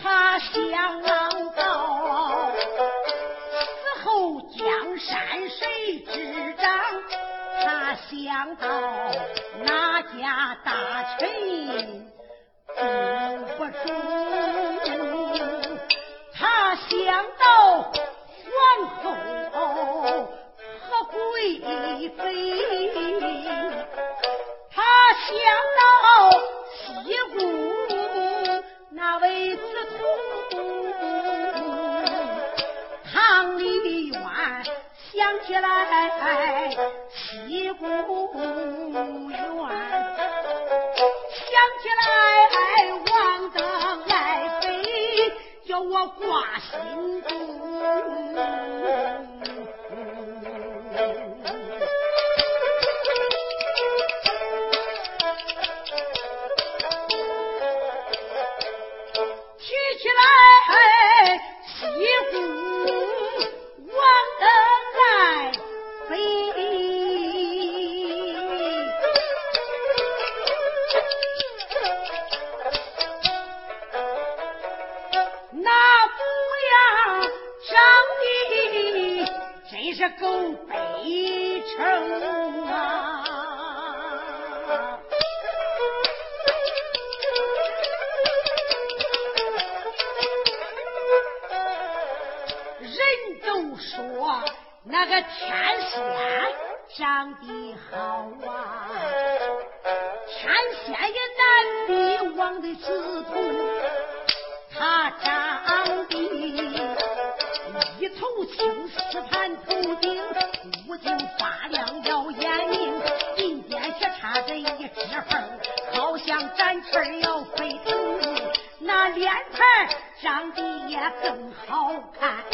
他想到死后江山谁执掌？他想到哪家大臣住不住？他想到皇后。贵妃，他想起来西宫院，想起来哎王的爱妃，叫我挂心中。人都说那个天仙长得好啊，天仙也难比王的子徒，他长得一头青丝盘头顶，五睛发亮耀眼明，鬓边却插着一只凤，好像展翅要飞腾。那脸盘长得也更好看，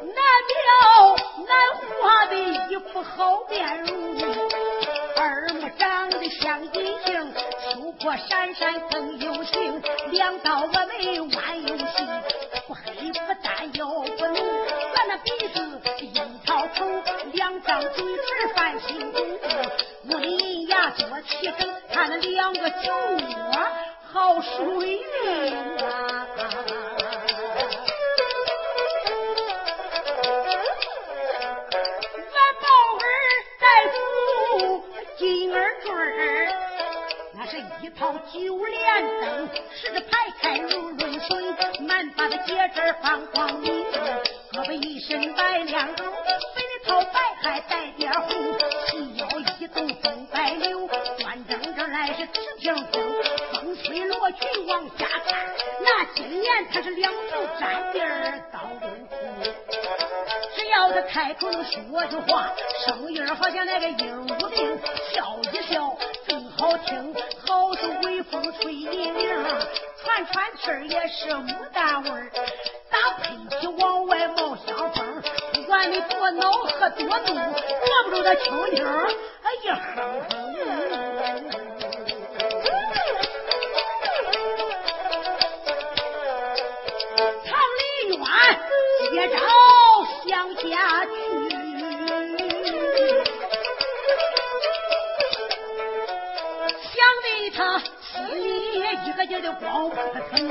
那条难画的一副好面容，二目长得像银杏，秋波闪闪更有型，两道峨眉弯又细，不黑不淡又不浓，咱那鼻子樱桃口，两张嘴唇泛青红，乌银牙做齐整，他那两个酒窝好水灵啊！俺宝儿戴副金耳坠儿，那是一套九连灯，十指排开如润水，满把的戒指放光明，胳膊一身白亮头，背里套白还带点红，细腰一动风摆柳，来是直挺挺，风吹罗裙往下看，那今年他是两手沾地儿刀中哭，只要他开口能说句话，声音好像那个鹦鹉铃，笑一笑更好听，好似微风吹银铃，喘喘气儿也是牡丹味儿，打喷嚏往外冒香风，不管你多恼和多怒，摸不住他轻轻一哼哼。一个劲的慌扑腾，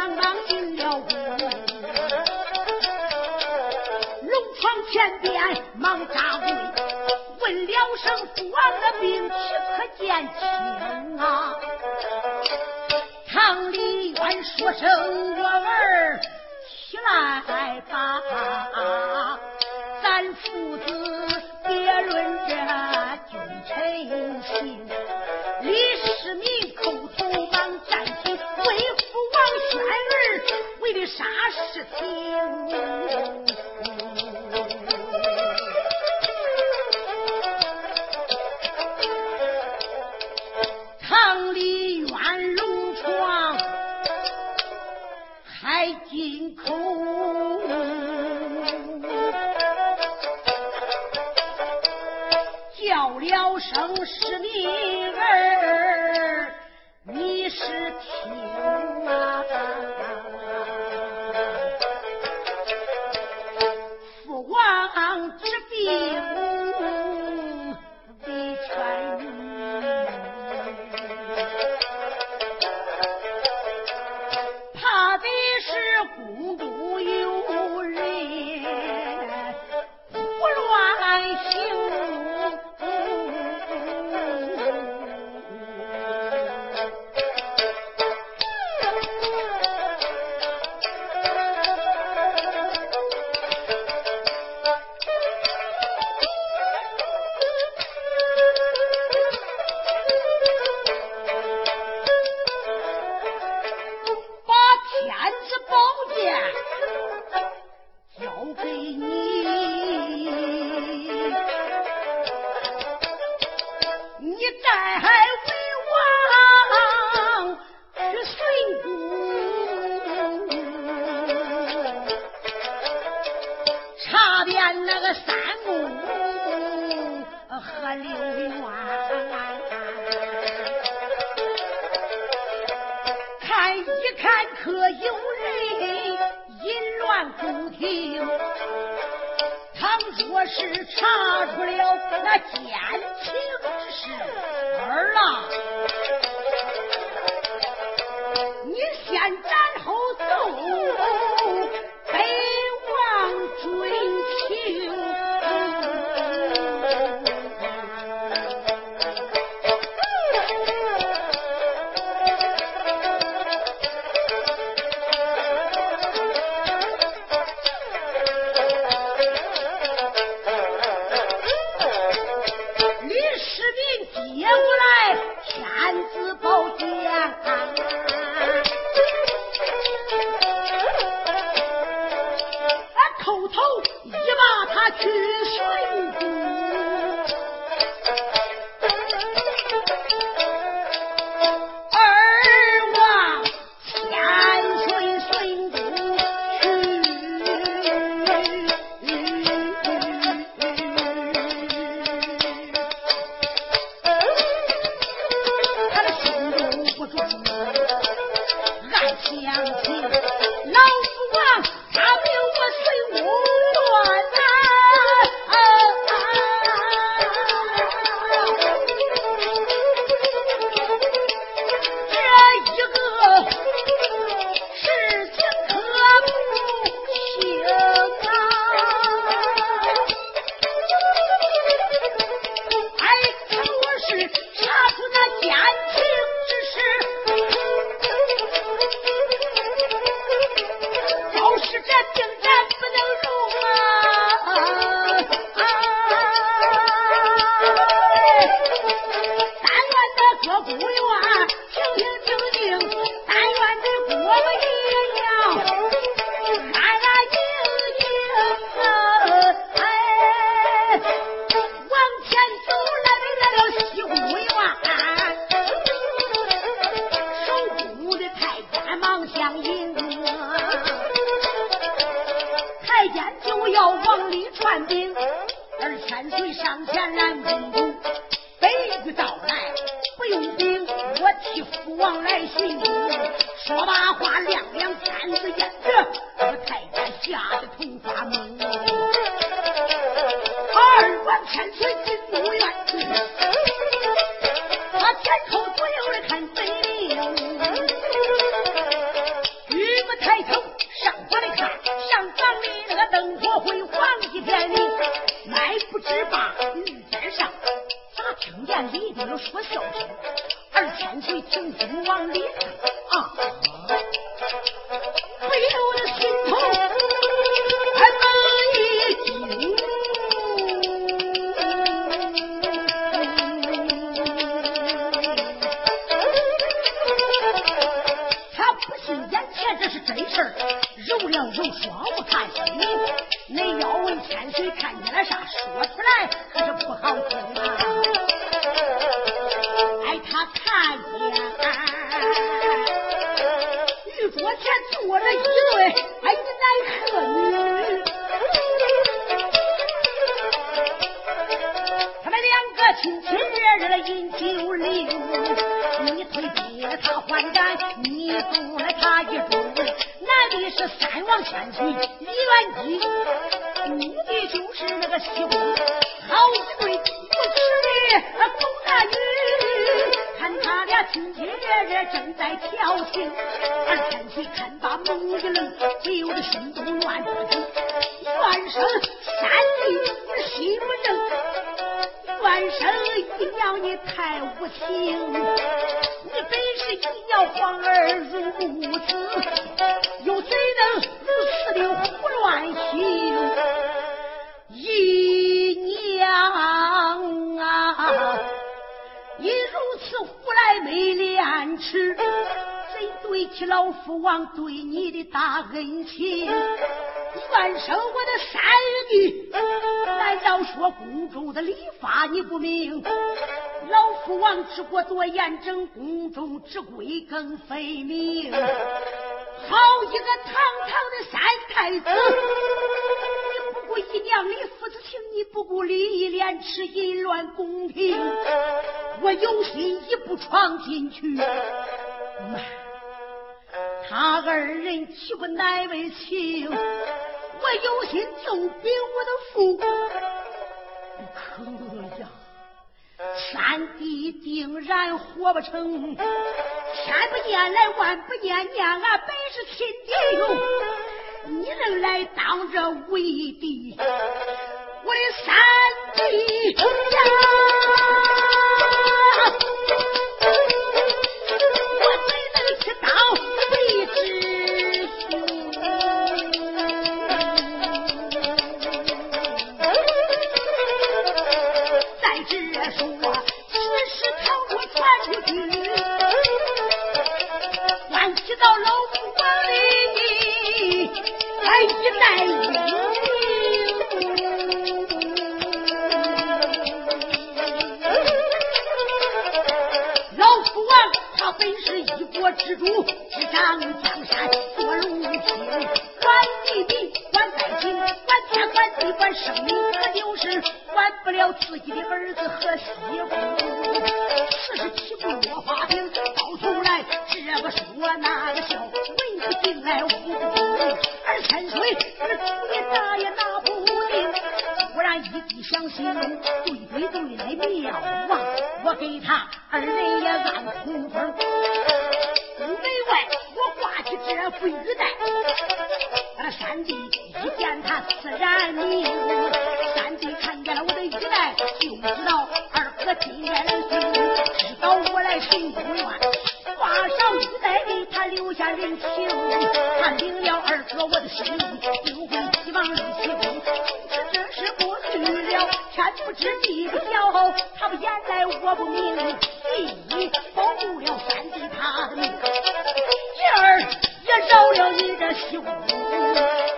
刚刚进了屋龙床前边忙扎堆问了声父王的病岂可见轻啊。唐李渊说声我儿起来吧咱父子啥事情？说罢话，亮亮天子眼着，这太监吓得头发懵。二万千岁进怒院，他前后左右的看分明。举目抬头上房里看，上房里那个灯火辉煌一片明。迈不知把御阶上，咋听见李丁说笑声？二千岁听君往里看生姨娘你太无情，你本是姨娘皇儿如此。又怎能如此的胡乱行？姨娘啊，你如此胡来没廉耻，怎对起老父王对你的大恩情？算生我的三女，难道说宫中的礼法你不明？老父王治国多严整，宫中之规更分明。好一个堂堂的三太子，你不顾姨娘的父子情，你不顾礼义廉耻，淫乱宫廷，我有心一步闯进去，他二人岂不难为情？我有心奏禀我的父，可呀！三弟定然活不成，天不见来万不见娘啊，本是亲弟兄，你能来当这为弟，我的三弟呀！一代英。老楚王他本是一国之主，执掌江山，管地地，管百姓，管天管地管生灵，可就是管不了自己的儿子和媳妇。四十七步落花亭，到头来这个说那个。问不进来，问不明。二千岁，二主也打也拿不定。突然一计想心中，对对对来妙啊！我给他二人也按通风。宫门外，我挂起这副玉带，那三弟一见他自然明。三弟看见了我的玉带，就知道下人情。他领了二哥我的心意，就会希望立起功。只这是过去了，天不知地不晓，他不言来我不明。第一保住了三弟他的命。第二也饶了你这媳妇，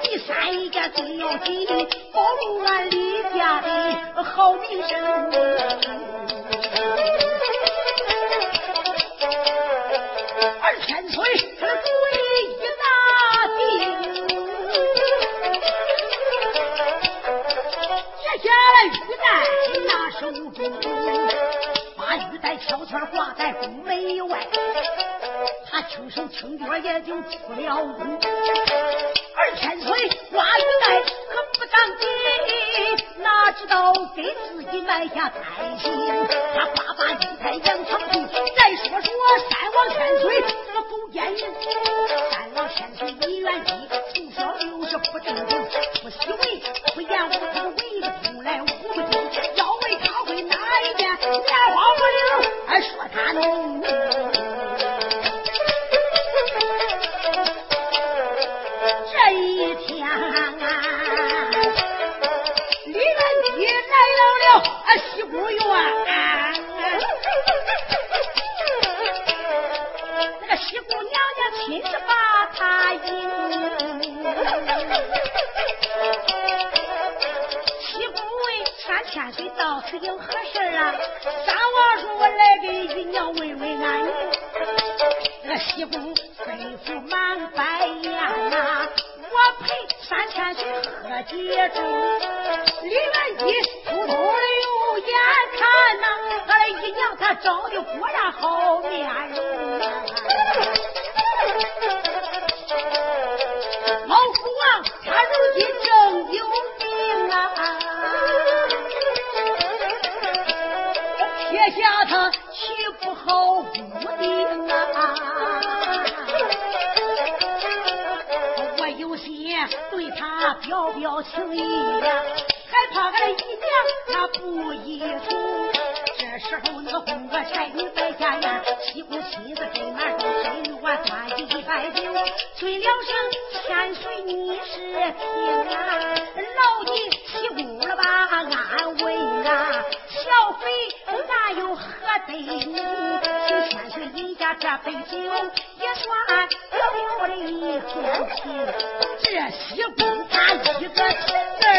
第三一个最要紧，保住俺李家的好名声。二千岁，把玉带悄悄挂在宫门外，他轻手轻脚也就出了宫。二千岁挂玉带可不当的，哪知道给自己埋下灾星。他挂把玉带扬长平，再说说山王千岁这个狗奸人，山王千岁一元吉从小就是不正经，不喜为不言无常为不出来无。灵，问三千岁到此有何事啊？三王说：“我来给姨娘问问安宁。”那个西宫吩咐满百宴呐，我陪三千岁喝几盅。李元吉偷偷的。眼看呐，俺的姨娘她长得果然好面容啊！老虎王他如今正有不好屋顶啊！我有心对他表表情意呀。害怕俺的姨娘她不依从，这时候那个红哥柴女在下院，西宫妻子跟满都真我端起一杯酒，催了声千岁你是平啊，老弟西宫了吧安慰啊，小妃哪有喝得你？请先生饮下这杯酒，也算了了一份情。这西宫他一个字儿。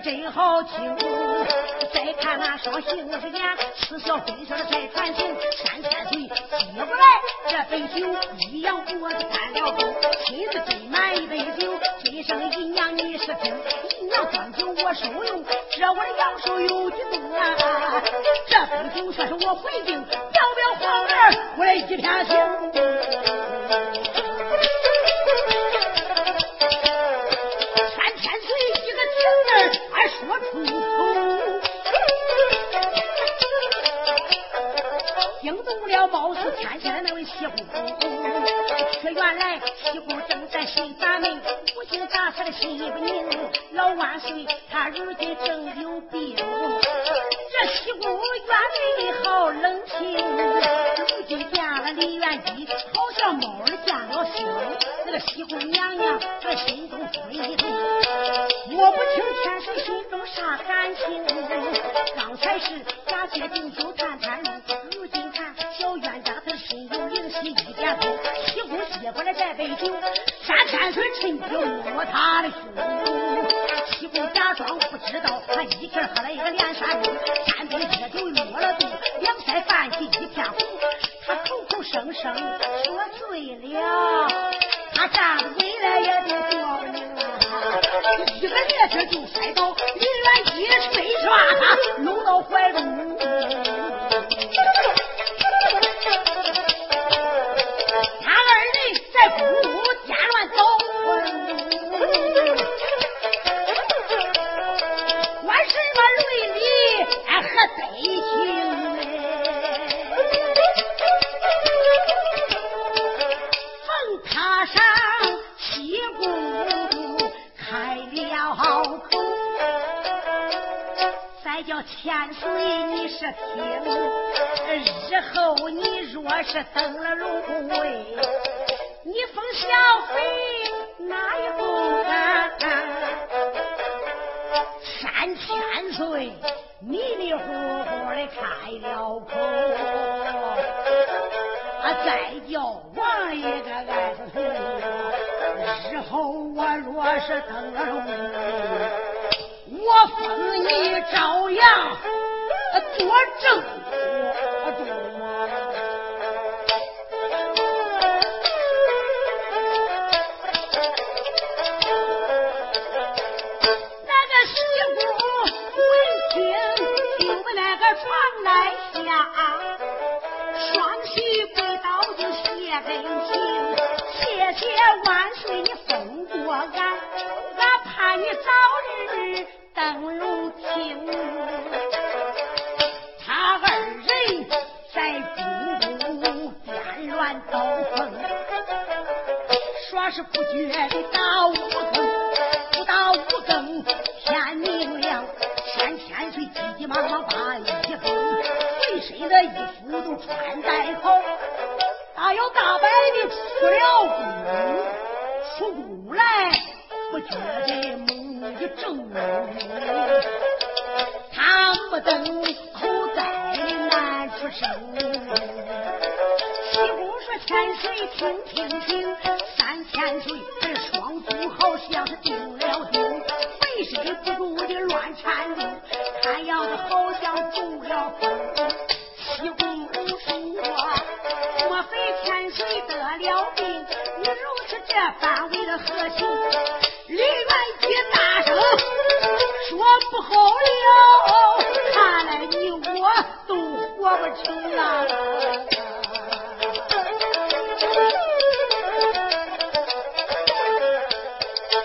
真好听，再看那双杏子眼，似笑非笑的在传情。三千岁接过来这杯酒，一扬脖子干了口，亲自斟满一杯酒，尊声姨娘你是听，姨娘装酒我收用，这我的阳寿有几多啊？这杯酒说是我回敬，要不要皇儿我的一片情。动了貌似天仙的那位西宫，却原来西宫正在寻咱们，无心打他的心不宁。老万岁，他如今正有病，这西宫原来好冷清，如今见了李元吉，好像猫儿见了星。那个西宫娘娘这心中悲痛，我不清天水心中啥感情。刚才是假借酒酒谈谈路，如今看小冤家他心有灵犀一点通。西宫接过来这杯酒，三千岁趁机摸摸他的胸。西宫假装不知道，他一气喝了一个连三盅，三杯烈酒落了肚，再犯起一片红，他口口声声说醉了。他站不起来也就坐不宁了，一个趔趄就摔倒，李元吉飞抓他搂到怀中，千岁，你是听，日后你若是登了龙位，你封小妃哪一宫啊？三千岁迷迷糊糊的开了口，啊，再叫王一个爱子，日后我若是登了龙位，我分你朝阳，做正我主。那个媳妇闻听，因为那个床来下，双膝跪倒就谢恩情，谢谢万岁你封过俺，俺怕你早日。主。是不觉的打五更，不打五更天明亮，天千岁急急忙忙把衣服，随身的衣服都穿戴好，大摇大摆的出了宫，出宫来不觉得一正，他目瞪口呆难出声。西宫说：“千岁听听听。”三千岁，这双足好像是钉了钉，浑身不住的乱颤动，看样子好像中了风。西宫说：“莫非千岁得了病？你如此这般为了何情？”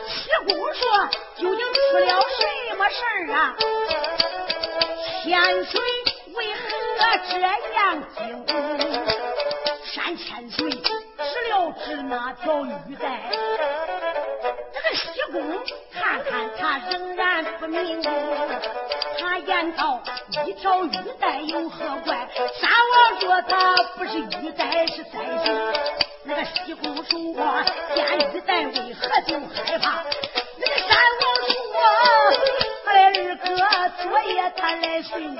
西湖说究竟出了什么事啊？千水为何这样惊山千水指了指那条玉带。这个西湖看他仍然不明，他言道：一条玉带有何怪？山王说他不是玉带是灾星。那个西宫说见玉带为何就害怕？那个山王说。二哥昨夜他来寻你，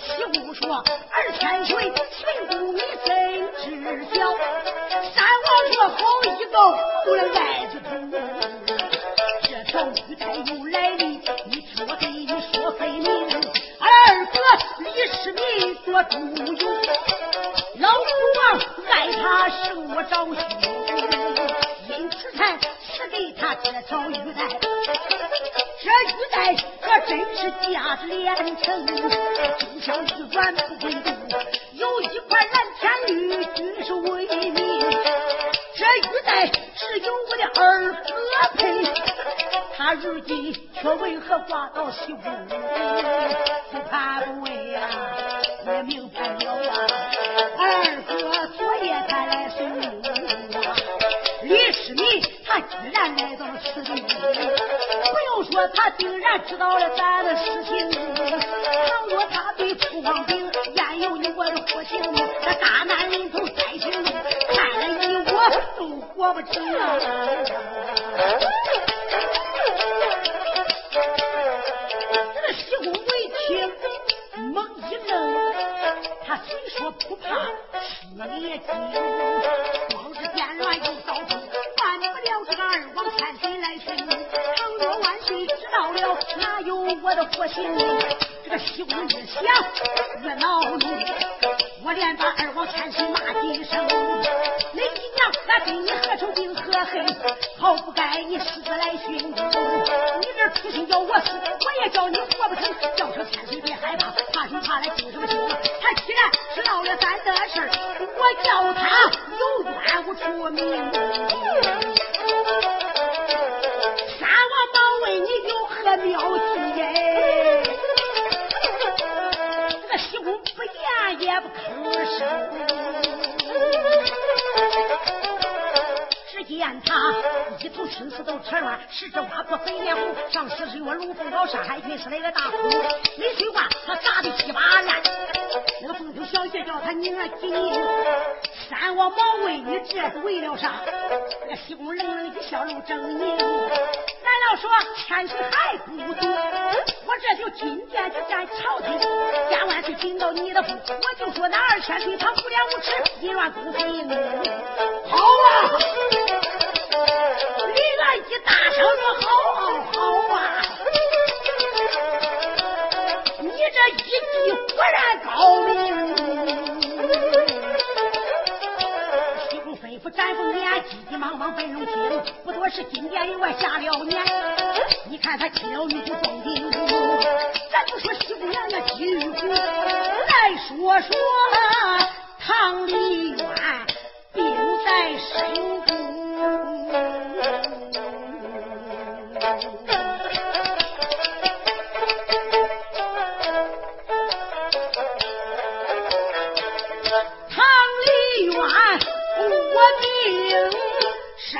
西宫说二千岁寻姑你怎知晓？三王说好一个胡了赖子头，这条玉带有来历，你听我给你说分明。二哥李世民做主有，老祖王爱他胜我着心，因此才赐给他这条玉带。这玉带可真是价值连城，就像玉软不归度，有一块蓝天绿，均是为民。这玉带只有我的二哥配，他如今却为何挂到西宫？不怕不问呀，也明白了呀。二哥昨夜才来送我，李世民他居然来到了此地。不用说他竟然知道了咱的事情，倘若他对楚王兵焉有你我的活性命？那大难临头再行，看来你我都活不成了。虽说不怕吃了你的光是变乱又遭罪，犯不了这个二王千岁来寻你，倘若万岁。到了哪有我的活性命？这个西宫越想越恼怒，我连把二王千岁骂几声。你娘，俺对你何仇并何恨？好不该你私自来寻，你这粗心叫我死，我也叫你活不成。叫声千岁别害怕，怕什么怕来惊什么惊？他既然知道了咱的事我叫他有冤无处名。见他，一头青丝都扯乱，十只挖过飞烟红，上十岁我龙凤宝山海军是来个大虎，没听话他砸的稀巴烂，那个凤头小姐叫他女儿金，三王忙问你这是为了啥？那西宫冷冷一笑露狰狞，难道说千岁还不懂？我这就进殿就见朝廷，见万岁禀到你的府，我就说那二千岁他无廉无耻，你乱宫妃命。好啊！李元吉大声说好好啊，你这一计果然高明。展急急忙忙奔，不多金殿里下了。你看他了，咱说娘那金玉，来说说唐李渊。在心中。唐梨园，我命谁？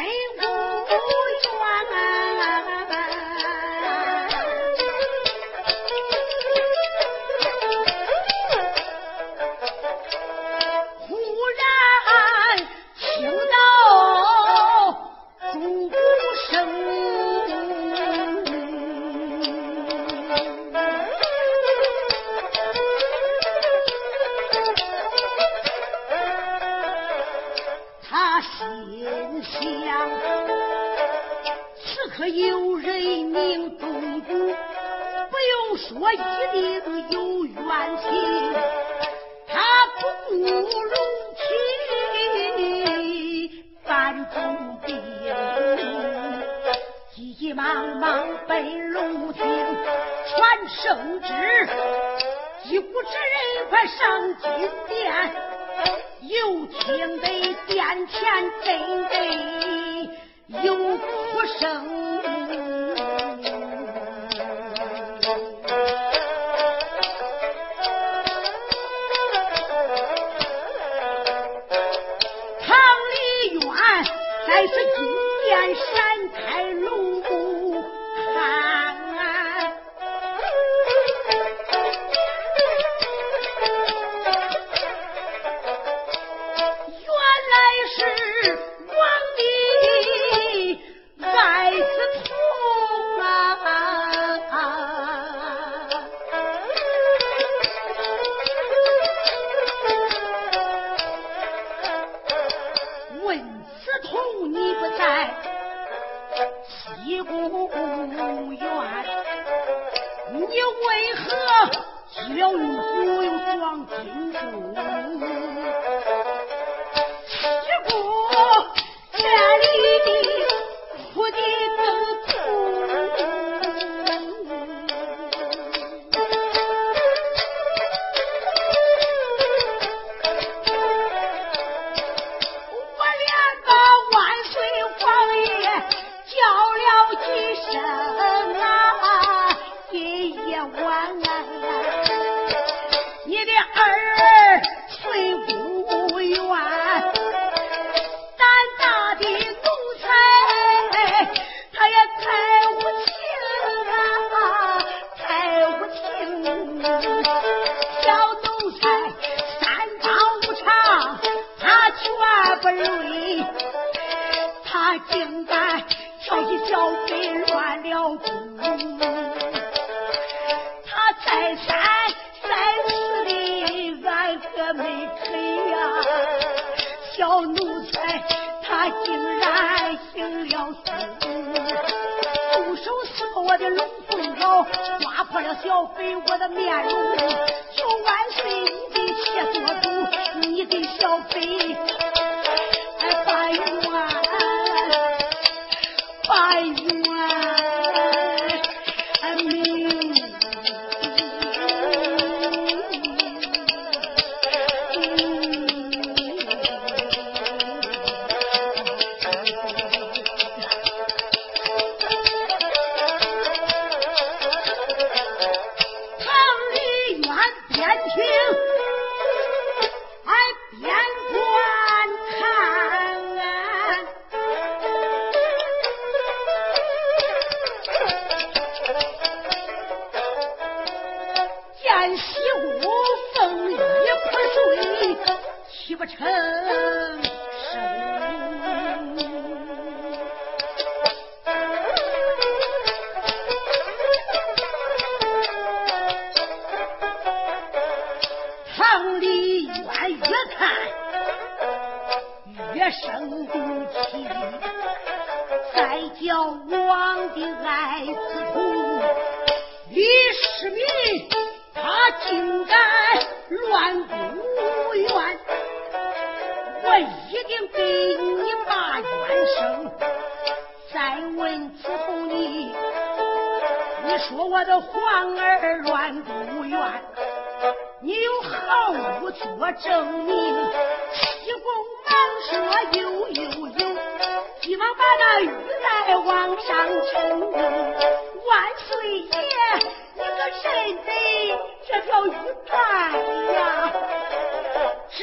刺痛你不在西公园，你为何既要用骨又装金珠？小飞，我的面容，求万岁，你给切做主，你给小飞。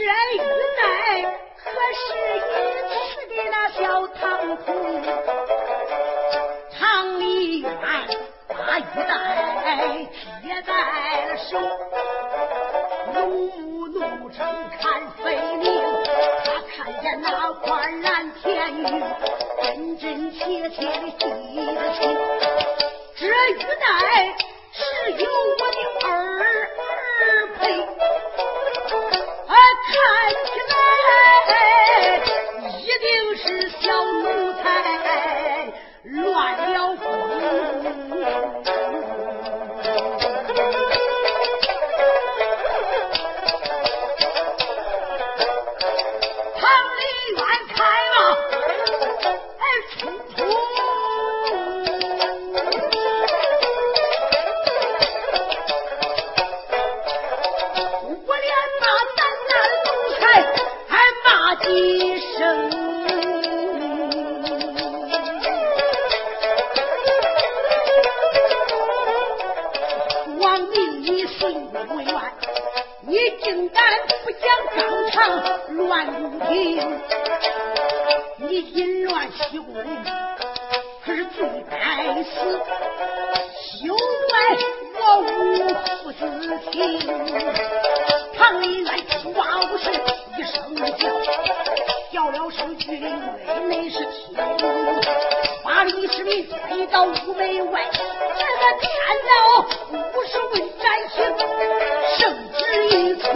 这玉带可是你赐的那小唐突？唐丽媛把玉带接在了手。怒目怒睁看飞灵，他看见那块蓝天玉，真真切切的记得清。这玉带是由我的儿看你到屋门外这个天道不是为灾星圣旨一出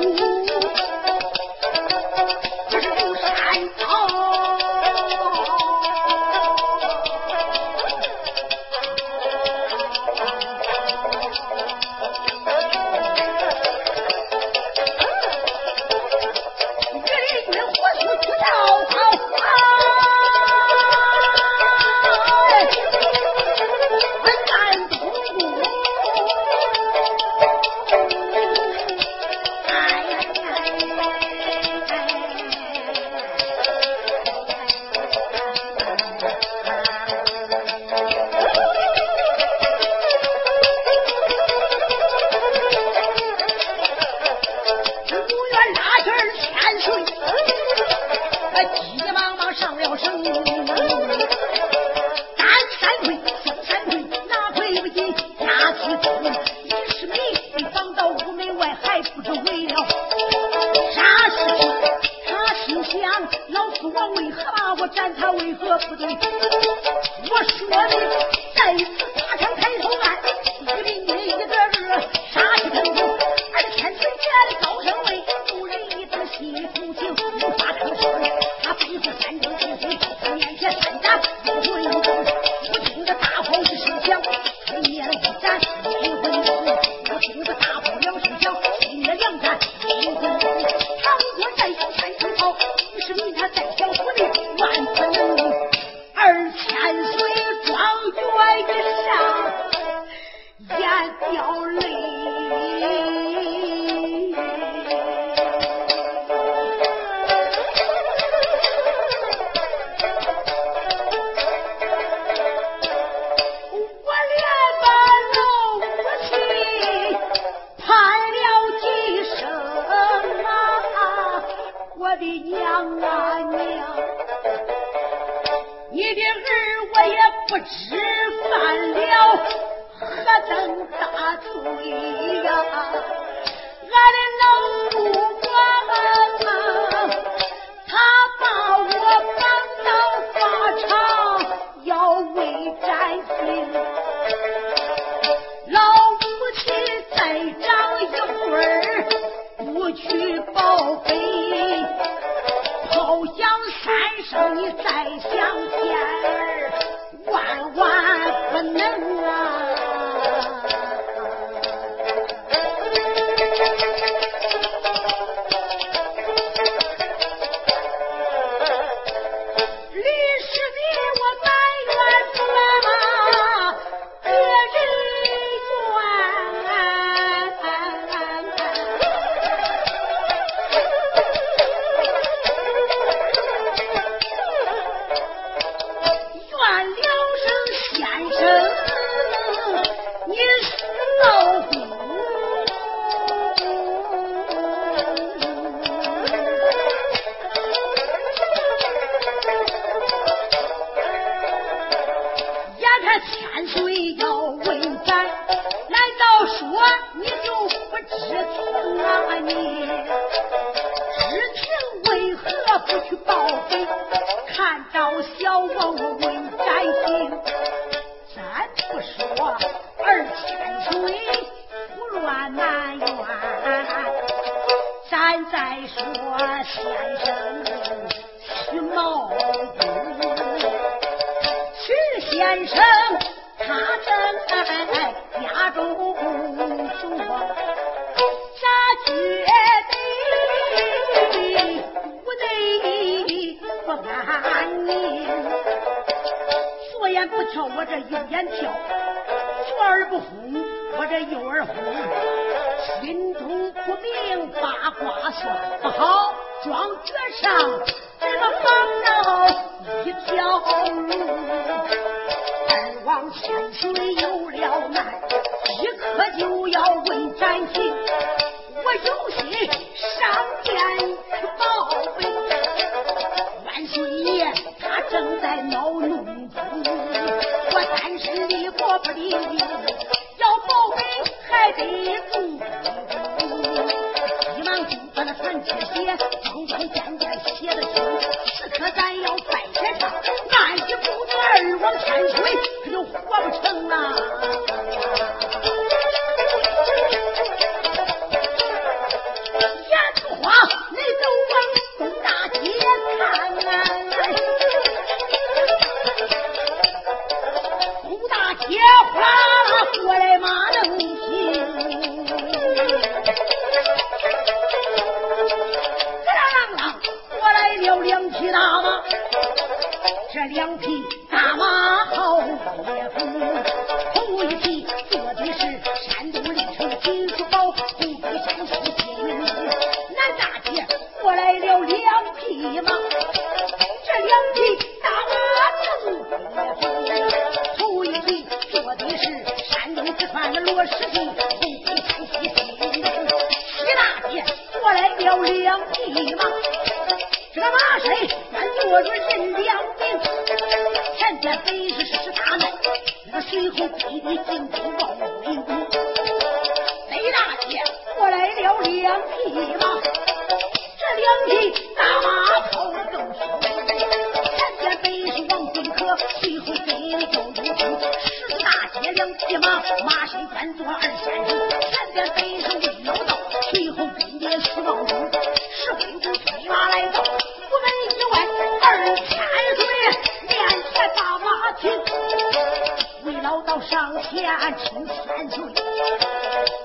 下亲千秋，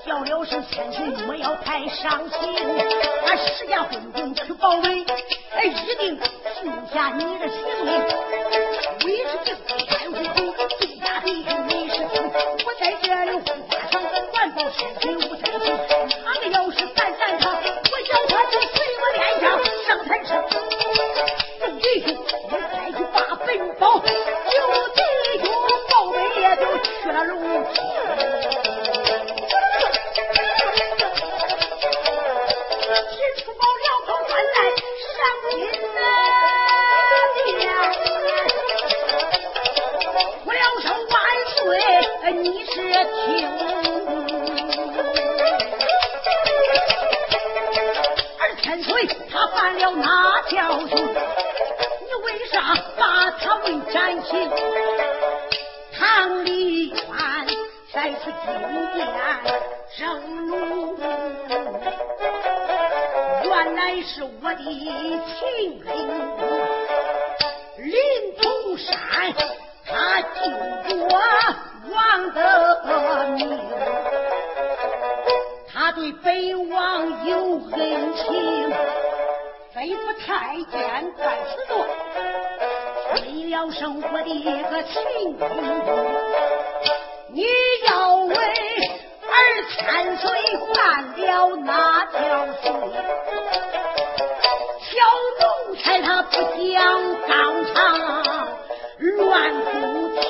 叫了声千秋，莫要太伤心。俺十家混混去保卫，哎，一定救下你的性命，为师敬佩。情你要为儿千岁换了那条心小奴才他不想当场乱不清。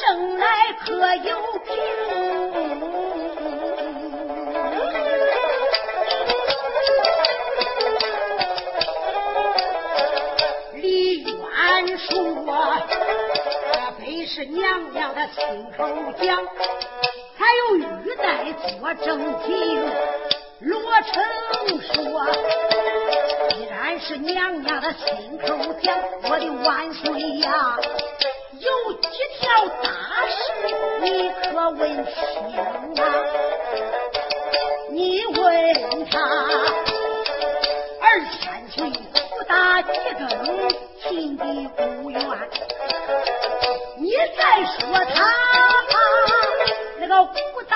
生来可有凭？李渊说，这本是娘娘的亲口讲，还有玉带作证据。罗成龙说：“既然是娘娘的亲口讲，我的万岁呀、有几条大事，你可问清啊？你问他二三岁不打几个龙，亲的无缘。你再说他那个不打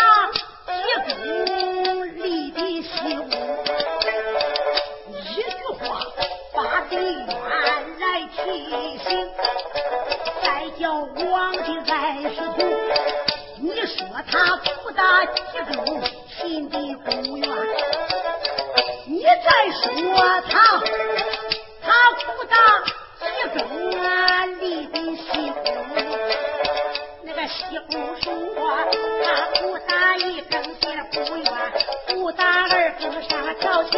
几个龙，立的休。一句话把地冤来提醒。叫王的爱师徒。你说他苦打几州，心的不愿；你再说他，他苦打几州啊，离的西沟。那个西沟说，他苦打一更也不愿，苦打二更上朝廷。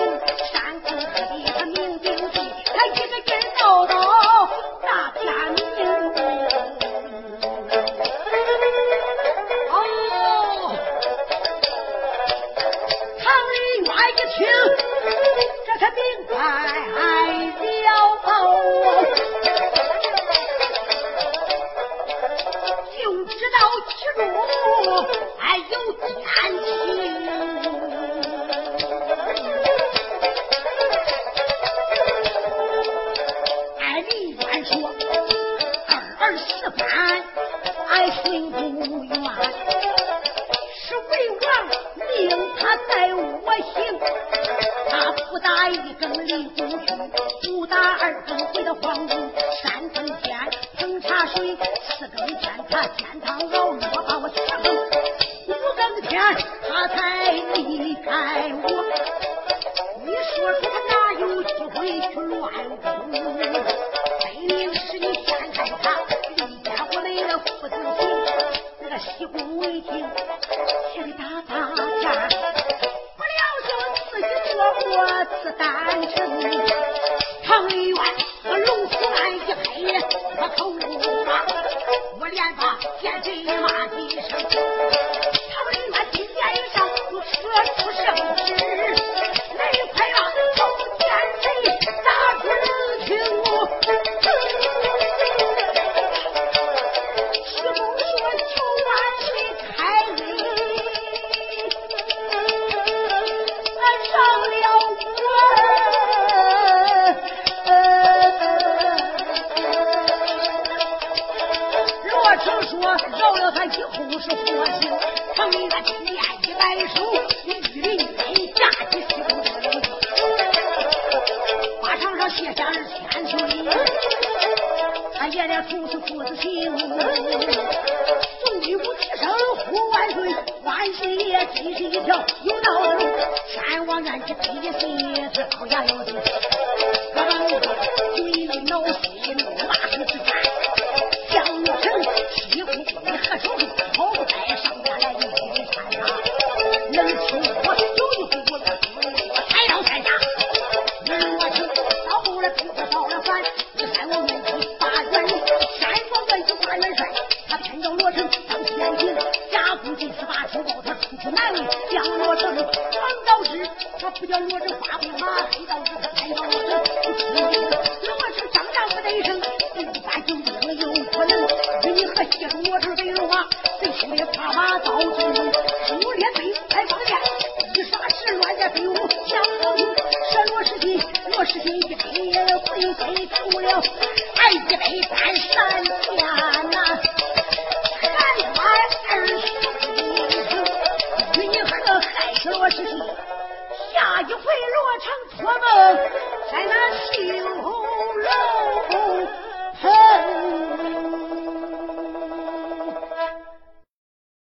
哎，哎，哎。说饶了他以后是祸星，他为他爹一来手，你林人炸起西东城，花场上写下二千岁，他爷俩从此父子行，送礼不一声呼万岁，万岁爷真是一条有道的路，山王愿气赔的心子高呀，老弟，嘴里闹心。